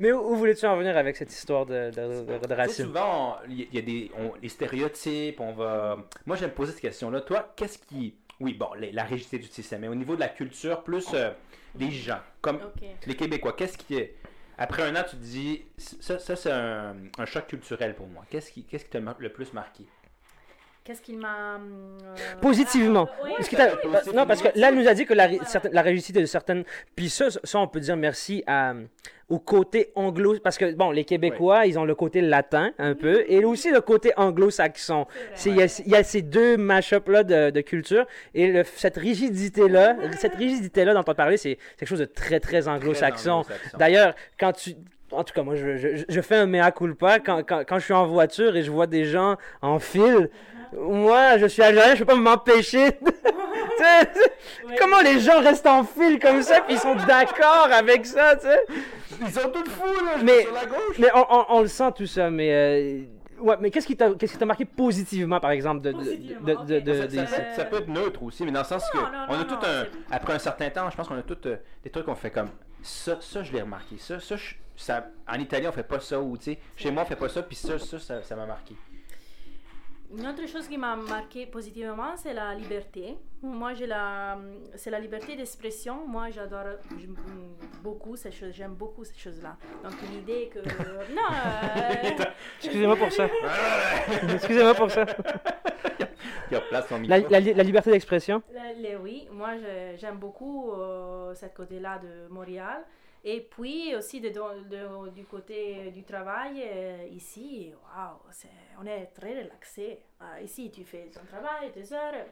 Mais où, où voulais-tu en venir avec cette histoire de, de, de- de racines? souvent, il y, a- il y a des on- les stéréotypes, on va... Moi, j'aime poser cette question-là. Toi, qu'est-ce qui... Oui, bon, les- la rigidité du système, mais au niveau de la culture, plus euh, les gens, comme Ok. les Québécois, qu'est-ce qui est... Après un an, tu te dis, ça, ça c'est un, choc culturel pour moi. Qu'est-ce qui qu'est-ce qui t'a le plus marqué? Qu'est-ce qu'il m'a. euh, Positivement. ah, oui, Parce que ça t'as- peut bah, non, parce que là, elle nous a dit que la, Voilà. certaine- la rigidité de certaines. Puis ça, ça, on peut dire merci à, au côté anglo. Parce que, bon, les Québécois, ils ont le côté latin un peu, et aussi le côté anglo-saxon. C'est- Il y, a, il y a ces deux mash-up-là de, de culture, et le- cette rigidité-là, cette rigidité-là dont on parlait, c'est c'est quelque chose de très, très anglo-saxon. Très anglo-saxon. D'ailleurs, quand tu. En tout cas, moi, je, je, je fais un mea culpa quand, quand, quand je suis en voiture et je vois des gens en file. Moi, je suis algérien, je peux pas m'empêcher. de- Tu sais, Ouais. Comment les gens restent en file comme ça, puis ils sont d'accord avec ça, tu sais? Ils sont tous fous, là, Mais- sur la gauche. Mais on, on- on le sent tout ça, mais. euh, Ouais, mais qu'est-ce qui t'a qu'est-ce qui t'a marqué positivement, par exemple, de, de, de, Positivement, de- ok. de- de- ça, ça- ça- ça peut être neutre aussi, mais dans le sens que Non, non, on a non, tout non, un. Après un certain temps, je pense qu'on a tout euh, des trucs qu'on fait comme ça, ça je l'ai remarqué. Ça, ça, je- ça, en Italie on fait pas ça ou tu sais, chez moi on fait pas ça, puis ça, ça, ça, ça m'a marqué. Une autre chose qui m'a marqué positivement, c'est la liberté. Moi, j'ai la, c'est la liberté d'expression. Moi, j'adore j'aime beaucoup ces choses. J'aime beaucoup ces choses-là. Donc l'idée que non, euh, Excusez-moi pour ça. Excusez-moi pour ça. Il replace son La, la li- la liberté d'expression. oui, moi, j'aime beaucoup euh, cette côté-là de Montréal. Et puis aussi de, de- du côté du travail, euh, ici, waouh, c'est- on est très relaxé. Euh, ici, tu fais ton travail, tes heures,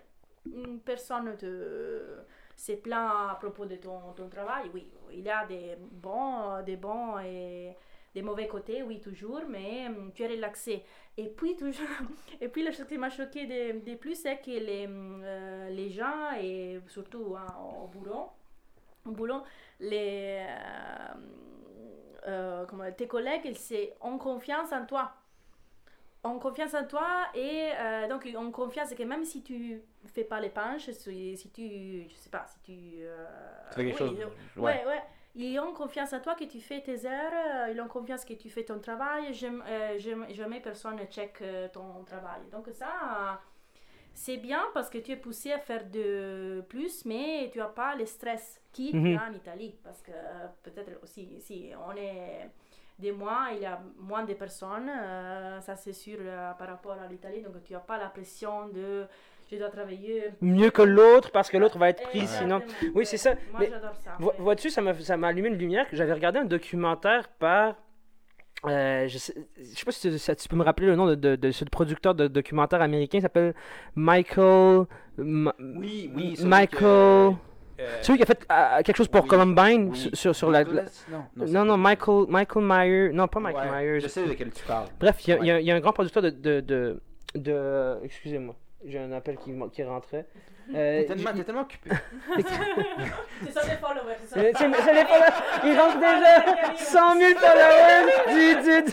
personne ne te se plaint à propos de ton, ton travail. Oui, il y a des bons, des bons et des mauvais côtés, oui, toujours, mais mm, tu es relaxé. Et puis, toujours, et puis la chose qui m'a choqué de, plus, c'est que les, mm, euh, les gens, et surtout hein, au boulot, boulot, les, euh, euh, comment- tes collègues, ils ont confiance en toi. Ont confiance en toi et euh, donc ils ont confiance que même si tu fais pas les punches, si, si tu, je sais pas, si tu... euh, Tu fais quelque oui, chose. Ouais. Ouais. ouais, Ils ont confiance en toi que tu fais tes heures, euh, ils ont confiance que tu fais ton travail, j'aime- jamais personne ne check ton travail. Donc ça, c'est bien parce que tu es poussé à faire de plus, mais tu n'as pas le stress qui Mhm. a en Italie. Parce que euh, peut-être aussi, si on est des mois, il y a moins de personnes, euh, ça c'est sûr euh, par rapport à l'Italie, donc tu n'as pas la pression de je dois travailler. Mieux que l'autre parce que l'autre va être pris Exactement, sinon. Oui, c'est ça. Moi j'adore ça. Vois-tu, ça m'a ça m'a allumé une lumière. que J'avais regardé un documentaire par. Euh, je, sais, je sais pas si tu, peux me rappeler le nom de, de, de ce producteur de documentaire américain. Il s'appelle Michael. Ma- Oui, oui. Michael. euh, Celui qui a fait euh, quelque chose pour oui, Columbine oui. sur, sur- la. Non, Non, Michael, Michael Myers. Non, pas Michael Ouais, Myers. Je sais de quel tu parles. Bref, il y, a- il y a- Ouais. il y a un grand producteur de. de, de, de- Excusez-moi, j'ai un appel qui, qui rentrait. Euh, T'es tellement, occupé. C'est ça les followers. c'est ça. Les followers. Il rentre déjà 100 000 followers.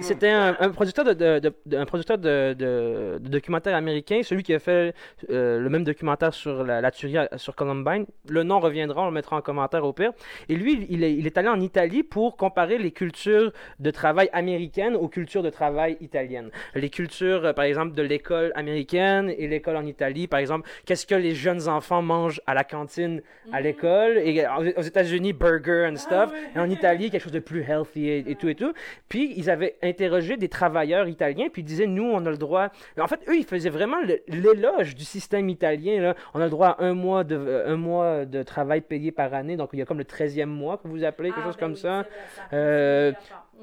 C'était un, un producteur de, de, de- de- un producteur de, de, de documentaire américain, celui qui a fait euh, le même documentaire sur la, la tuerie sur Columbine. Le nom reviendra, on le mettra en commentaire au pire. Et lui, il est, il est allé en Italie pour comparer les cultures de travail américaines aux cultures de travail italiennes. Les cultures, par exemple, de l'école américaine et l'école en Italie, par exemple, qu'est-ce que les jeunes enfants mangent à la cantine à l'école, et aux États-Unis, burger and stuff, ouais. et en Italie, quelque chose de plus healthy et, et tout et tout. Puis ils avaient interrogé des travailleurs italiens, puis ils disaient, nous, on a le droit. En fait, eux, ils faisaient vraiment l'éloge du système italien. Là. On a le droit à un mois, de, euh, un mois de travail payé par année, donc il y a comme le 13e mois que vous appelez, quelque Ah, chose ben comme oui, ça.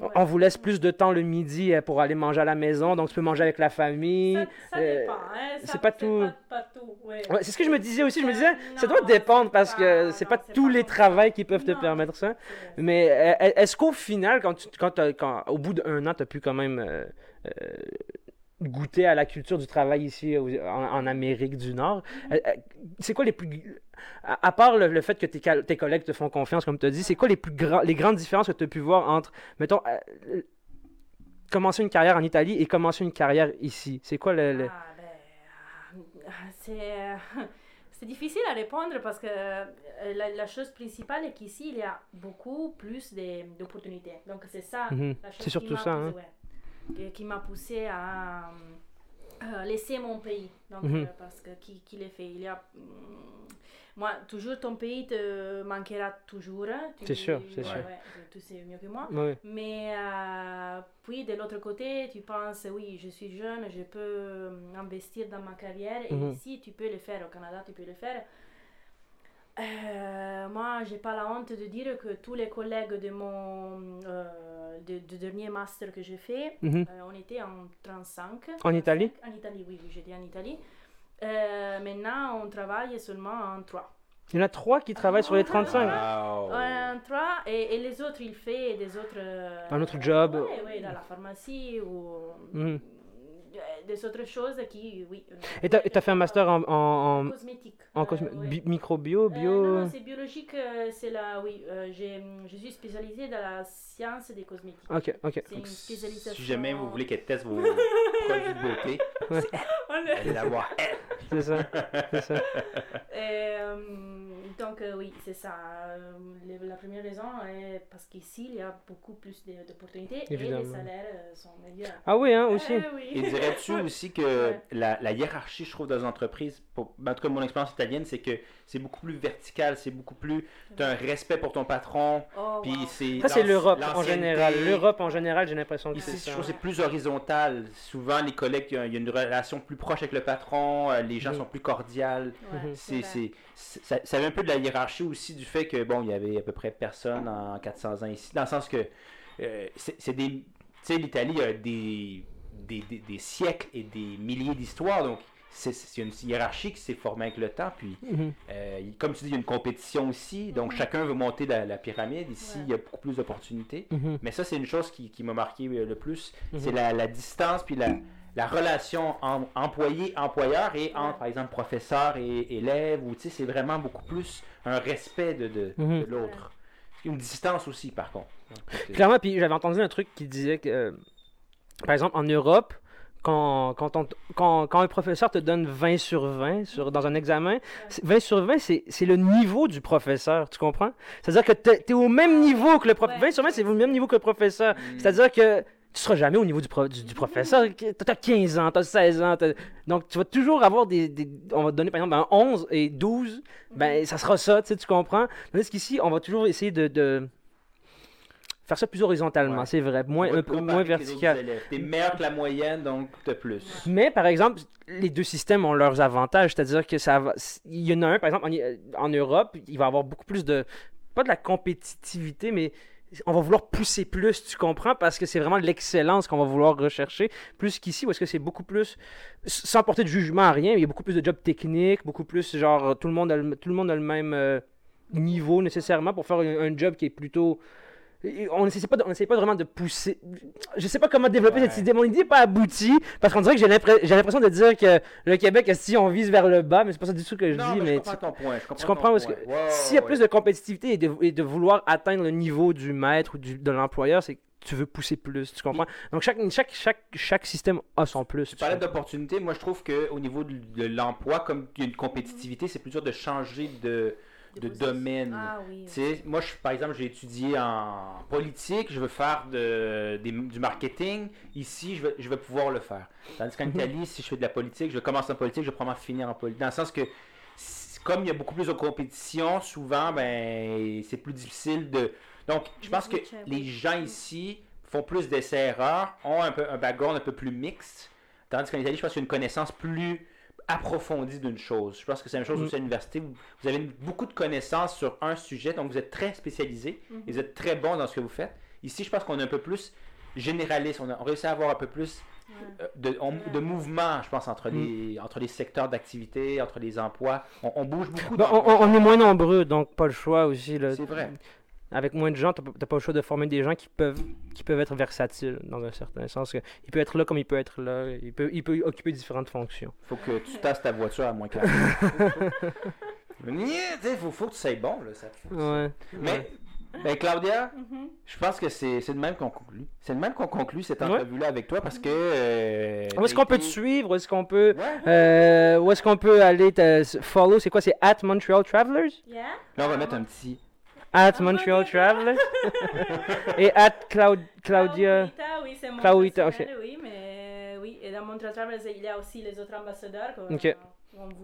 Euh, On- ouais. On vous laisse plus de temps le midi euh, pour aller manger à la maison, donc tu peux manger avec la famille. Ça, ça euh, dépend, hein, ça- c'est pas tout- Pas, pas tout, ouais. Ouais, c'est ce que je me disais aussi. Je me disais, ça doit dépendre parce que c'est pas tous pas les travails qui peuvent te permettre ça. Mais euh, est-ce qu'au final, quand, tu, quand, quand au bout d'un an, tu as pu quand même euh, euh, goûter à la culture du travail ici en, en Amérique du Nord. Euh, euh, c'est quoi les plus. À, à part le, le fait que tes, tes collègues te font confiance, comme tu as dit, c'est quoi les, plus grands, les grandes différences que tu as pu voir entre, mettons, euh, commencer une carrière en Italie et commencer une carrière ici? C'est quoi le. le- Ah, ben, c'est, c'est difficile à répondre parce que la, la chose principale est qu'ici, il y a beaucoup plus d'opportunités. Donc, c'est ça Mhm. C'est surtout ça. hein. ouais, qui- qui m'a poussé à euh, laisser mon pays. Donc, Mhm. euh, parce que qui, qui le fait Il y a. hum, moi, toujours ton pays te manquera toujours. hein. C'est sûr, c'est ouais, sûr. ouais, tu sais mieux que moi. Mais euh, puis de l'autre côté, tu penses, oui, je suis jeune, je peux euh, investir dans ma carrière. Et Mhm. ici, tu peux le faire. Au Canada, tu peux le faire. Euh, moi, j'ai pas la honte de dire que tous les collègues de mon euh, de, du dernier master que j'ai fait, Mhm. euh, on était en 35. En Italie? En Italie, oui, oui j'étais en Italie. Euh, maintenant, on travaille seulement en 3. Il y en a trois qui travaillent sur les 35. Wow. En 3 et, et les autres, ils font des autres... euh, Un autre job. Oui, oui, dans la pharmacie ou Mhm. euh, des autres choses qui, oui. euh, Et tu as, fait un master en, en, en, cosmétique. en euh, cosmé- ouais. bi- microbio, Euh, bio. non, non, c'est biologique, euh, c'est la, oui, euh, j'ai- je suis spécialisée dans la science des cosmétiques. Ok, ok. C'est une spécialisation. Si jamais vous voulez qu'elle teste vos produits de beauté, allez la voir. C'est ça. C'est ça. Euh, donc euh, oui, c'est ça. Euh, la première raison est parce qu'ici, il y a beaucoup plus d'opportunités et les salaires euh, sont meilleurs. Ah oui, hein, aussi. Euh, oui. Et dirais-tu aussi que Ouais. la, la hiérarchie, je trouve, dans les entreprises, pour, ben, en tout cas mon expérience italienne, c'est que c'est beaucoup plus vertical, c'est beaucoup plus. Tu as un respect pour ton patron, Oh, puis wow. c'est. Ça, c'est l'Europe en général. L'Europe en général, j'ai l'impression que Ici, c'est je ça. trouve que c'est plus horizontal. Souvent, les collègues, il y a- il y a une relation plus proche avec le patron, les gens Mhm. sont plus cordiales. Ouais, c'est, c'est- ça, ça vient un peu de la hiérarchie aussi du fait que, bon, il y avait à peu près personne en 400 ans ici, dans le sens que euh, c'est, des. Tu sais, l'Italie a des, des, des, des siècles et des milliers d'histoires, donc c'est, c'est une hiérarchie qui s'est formée avec le temps, puis Mhm. euh, comme tu dis, il y a une compétition aussi, donc Mhm. chacun veut monter la, la pyramide. Ici, Ouais. il y a beaucoup plus d'opportunités. Mhm. Mais ça, c'est une chose qui, qui m'a marqué euh, le plus. C'est la, la distance puis la, la relation en- employé-employeur et entre, par exemple, professeur et élève. Ou, tu sais, c'est vraiment beaucoup plus un respect de, de, de l'autre. Une distance aussi, par contre. Donc, c'est- Clairement, puis j'avais entendu un truc qui disait que, euh, par exemple, en Europe, quand, quand, on t- quand, quand un professeur te donne 20 sur 20 sur, dans un examen, c'est- 20 sur 20, c'est c'est le niveau du professeur, tu comprends? C'est-à-dire que tu es, au même niveau que le professeur. Ouais. 20 sur 20, c'est au même niveau que le professeur. Mm. C'est-à-dire que tu seras jamais au niveau du, pro- du, du professeur. Tu as 15 ans, tu as 16 ans. t'as- Donc, tu vas toujours avoir des, des- On va te donner, par exemple, un 11 et 12. Ben, ça sera ça, tu sais, tu comprends? Tandis qu'ici, on va toujours essayer de... de faire ça plus horizontalement, Ouais. c'est vrai. Moins, un peu moins vertical. T'es meilleur que la moyenne, donc t'as plus. Mais par exemple, les deux systèmes ont leurs avantages, c'est-à-dire que ça va, il y en a un par exemple en, en Europe, il va y avoir beaucoup plus de pas de la compétitivité, mais on va vouloir pousser plus, tu comprends, parce que c'est vraiment l'excellence qu'on va vouloir rechercher, plus qu'ici où est-ce que c'est beaucoup plus sans porter de jugement à rien, il y a beaucoup plus de jobs techniques, beaucoup plus genre tout le monde a le, tout le monde le même euh, niveau nécessairement pour faire un, job qui est plutôt on n'essaie pas, pas vraiment de pousser. Je sais pas comment développer Ouais. cette idée. Mon idée n'est pas aboutie parce qu'on dirait que j'ai l'impre- j'ai l'impression de dire que le Québec, si on vise vers le bas, mais c'est pas ça du tout que je Non, dis. mais Mais je tu, comprends ton point. je tu comprends ton où est-ce point. que- Ouais, s'il y a ouais, plus de compétitivité et de, et de vouloir atteindre le niveau du maître ou du, de l'employeur, c'est que tu veux pousser plus. Tu comprends? Donc chaque, chaque, chaque, chaque système a son plus. Tu parlais d'opportunités. Moi, je trouve qu'au niveau de, de l'emploi, comme il y a une compétitivité, c'est plus dur de changer de, de domaine. Ah oui. Tu sais, moi, je, par exemple, j'ai étudié en politique, je veux faire de, des- du marketing. Ici, je vais, je vais pouvoir le faire. Tandis qu'en Italie, si je fais de la politique, je vais commencer en politique, je vais probablement finir en politique. Dans le sens que, comme il y a beaucoup plus de compétition, souvent, ben, c'est plus difficile de. Donc, je pense que les gens ici font plus d'essais-erreurs, ont un, peu, un background un peu plus mixte. Tandis qu'en Italie, je pense qu'il y a une connaissance plus approfondie d'une chose. Je pense que c'est la même chose Mm. aussi à l'université. Vous, vous avez beaucoup de connaissances sur un sujet, donc vous êtes très spécialisé Mhm. et vous êtes très bon dans ce que vous faites. Ici, je pense qu'on est un peu plus généraliste. On a on réussit à avoir un peu plus Ouais. euh, de, on- de mouvement, je pense, entre, les, entre les secteurs d'activité, entre les emplois. On, on bouge beaucoup. Ben, on, est moins nombreux, donc pas le choix aussi. là. C'est vrai. Avec moins de gens, t'as pas le choix de former des gens qui peuvent, qui peuvent être versatiles, dans un certain sens. Il peut être là comme il peut être là. Il peut, il peut occuper différentes fonctions. Faut que tu tasses ta voiture à moins 40. Il faut, faut que tu sois bon, là. Ça. Ouais. Mais, ben, Claudia, Mhm. je pense que c'est de même qu'on conclut. C'est de même qu'on conclut cette Ouais. entrevue-là avec toi parce que. euh, Où est-ce qu'on peut te suivre? Où est-ce qu'on peut. Ouais. Euh, où est-ce qu'on peut aller te follow? C'est quoi? C'est at Montreal Travelers? Yeah. Là, on va mettre un petit. At Montreal ouais. Travelers? Et at Cloud, Claudia. Claudita, oui, c'est mon Claudita, oui, mais oui, et dans Montreal Travelers, il y a aussi les autres ambassadeurs. vous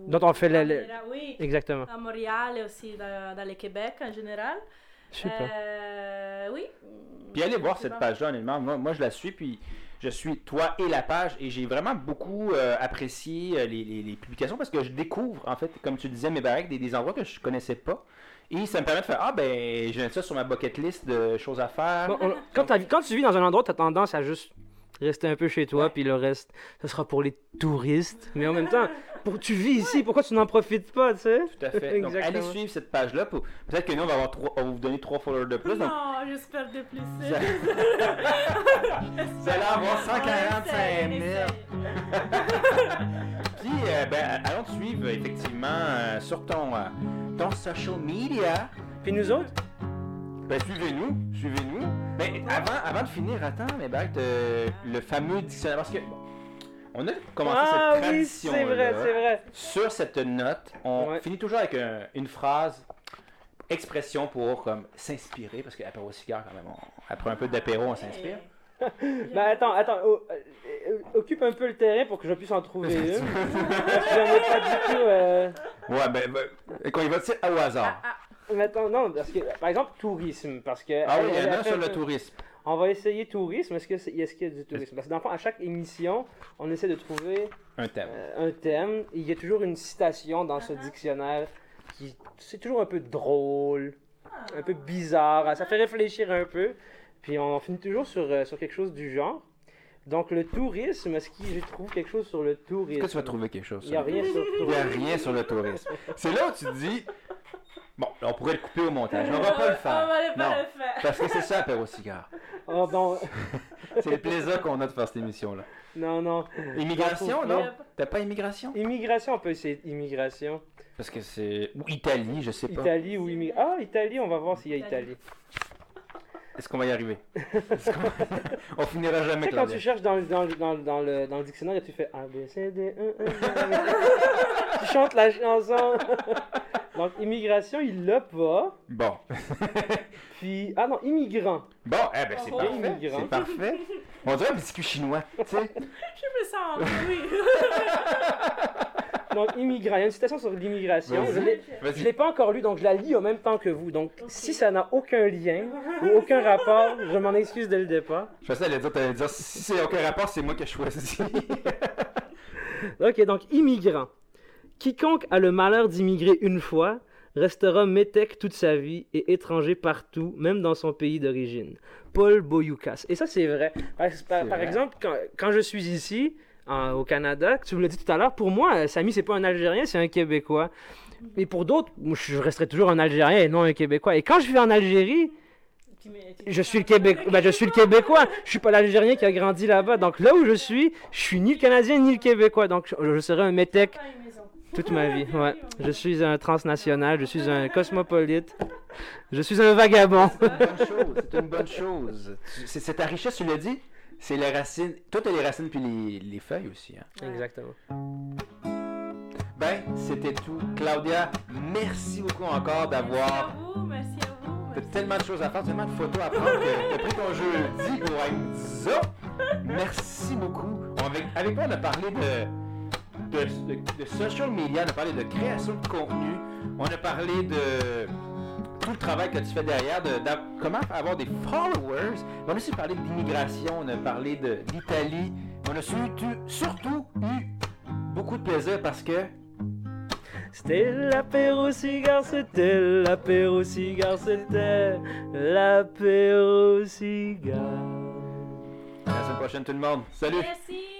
Dont on fait le- le- ramènera, Oui, Exactement. à Montréal et aussi dans, dans le Québec en général. Super. Euh, oui. Puis allez voir cette page-là, honnêtement. Moi, moi, je la suis, puis je suis toi et la page, et j'ai vraiment beaucoup euh, apprécié euh, les, les- les publications parce que je découvre, en fait, comme tu disais, mes baraques, des, des endroits que je connaissais pas. Et ça me permet de faire Ah, ben, j'ai ça sur ma bucket list de choses à faire. Quand, quand tu vis dans un endroit, tu as tendance à juste rester un peu chez toi, puis le reste, ce sera pour les touristes. Mais en même temps, pour, tu vis ici, pourquoi tu n'en profites pas, tu sais? Tout à fait. Donc, allez suivre cette page-là. pour- Peut-être que nous, on va, avoir trois... on va vous donner trois followers de plus. Donc, Non, j'espère de plus. vous allez vous allez avoir 145 000. Puis, euh, ben, allons te suivre, effectivement, euh, sur ton, euh, ton social media. Puis nous autres? Ben, suivez-nous, suivez-nous. Mais avant, avant de finir, attends, mais ben, euh, le fameux dictionnaire, parce que, bon, on a commencé Ah cette oui, tradition c'est vrai, c'est vrai. Sur cette note, on Ouais. finit toujours avec un- une phrase, expression pour comme s'inspirer, parce qu'après au cigare, quand même, on- après un peu d'apéro, on s'inspire. Ben attends, attends, oh, euh, occupe un peu le terrain pour que je puisse en trouver une. Parce que j'en ai pas du tout. euh, Ouais, ben, ben, et qu'on y va, sais, au hasard. Mais attends, non, parce que, par exemple, tourisme, parce que... Ah oui, elle- il y en a sur le tourisme. On va essayer tourisme. Est-ce que c'est- est-ce qu'il y a du tourisme? Parce que dans le fond, à chaque émission, on essaie de trouver Un thème. euh, un thème. Il y a toujours une citation dans ce dictionnaire qui c'est toujours un peu drôle, un peu bizarre. Ça fait réfléchir un peu. Puis on finit toujours sur, euh, sur quelque chose du genre. Donc le tourisme, est-ce que je trouve quelque chose sur le tourisme? Est-ce que tu vas trouver quelque chose? Il n'y a sur- rien sur le Il n'y a tourisme. rien sur le tourisme. C'est là où tu te dis, bon, on pourrait le couper au montage, mais on va pas le On faire. va pas Non, le faire. parce que c'est ça, apéro cigare. Oh, C'est le plaisir qu'on a de faire cette émission-là. non, non. Immigration, Non? non? T'as pas immigration? Immigration, on peut essayer immigration. Parce que c'est... Ou Italie, je sais pas. Italie ou immigration. Ah, Italie, on va voir s'il y a Italie. Italie. Est-ce qu'on va y arriver? On finira jamais, Tu sais, quand tu cherches dans, le- dans, le- dans, le- dans, le, dans le dictionnaire et tu fais A, B, C, D, 1, 1, Tu chantes la chanson. Donc, immigration, il l'a pas. Bon. Puis, ah non, immigrant. Bon, eh ben c'est Oh, parfait. immigrant. C'est parfait. On dirait un biscuit chinois, tu sais. Je me sens, oui. Donc, immigrant. Il y a une citation sur l'immigration. Je Vas-y. l'ai- pas encore lu, donc je la lis en même temps que vous. Donc, si ça n'a aucun lien ou aucun rapport, je m'en excuse dès le départ. Je pensais à dire, t'allais dire, si c'est aucun rapport, c'est moi qui ai choisi. Ok, donc immigrant. Quiconque a le malheur d'immigrer une fois restera métèque toute sa vie et étranger partout, même dans son pays d'origine. Paul Boyoukas. Et ça, c'est vrai. Par, par- par vrai. exemple, quand, quand je suis ici, en- au Canada, tu me l'as dit tout à l'heure, pour moi, euh, Samy, c'est pas un Algérien, c'est un Québécois. Et pour d'autres, je resterai toujours un Algérien et non un Québécois. Et quand je vais en Algérie, tu je suis le Québec, ben, je suis le Québécois. Je suis pas l'Algérien qui a grandi là-bas. Donc là où je suis, je suis ni le Canadien ni le Québécois. Donc je, je serai un métèque toute ma vie. Ouais. Je suis un transnational, je suis un cosmopolite, je suis un vagabond. C'est une bonne chose. C'est ta richesse, tu l'as dit? C'est les racines. Toi, t'as les racines puis les, les feuilles aussi. Hein. Exactement. Ben, c'était tout. Claudia, merci beaucoup encore Merci à d'avoir. vous, merci à vous. T'as tellement de choses à faire, tellement de photos à prendre que t'as pris ton jeudi pour être ça. Merci beaucoup. Avec, avec toi, on a parlé de, de, de- de social media, on a parlé de création de contenu, on a parlé de tout le travail que tu fais derrière, de, comment avoir des followers? On a aussi parlé d'immigration, on a parlé de l'Italie. On a surtout, surtout eu beaucoup de plaisir parce que C'était l'apéro cigare, c'était l'apéro cigare, c'était l'apéro cigare. à la semaine prochaine tout le monde. Salut! Merci.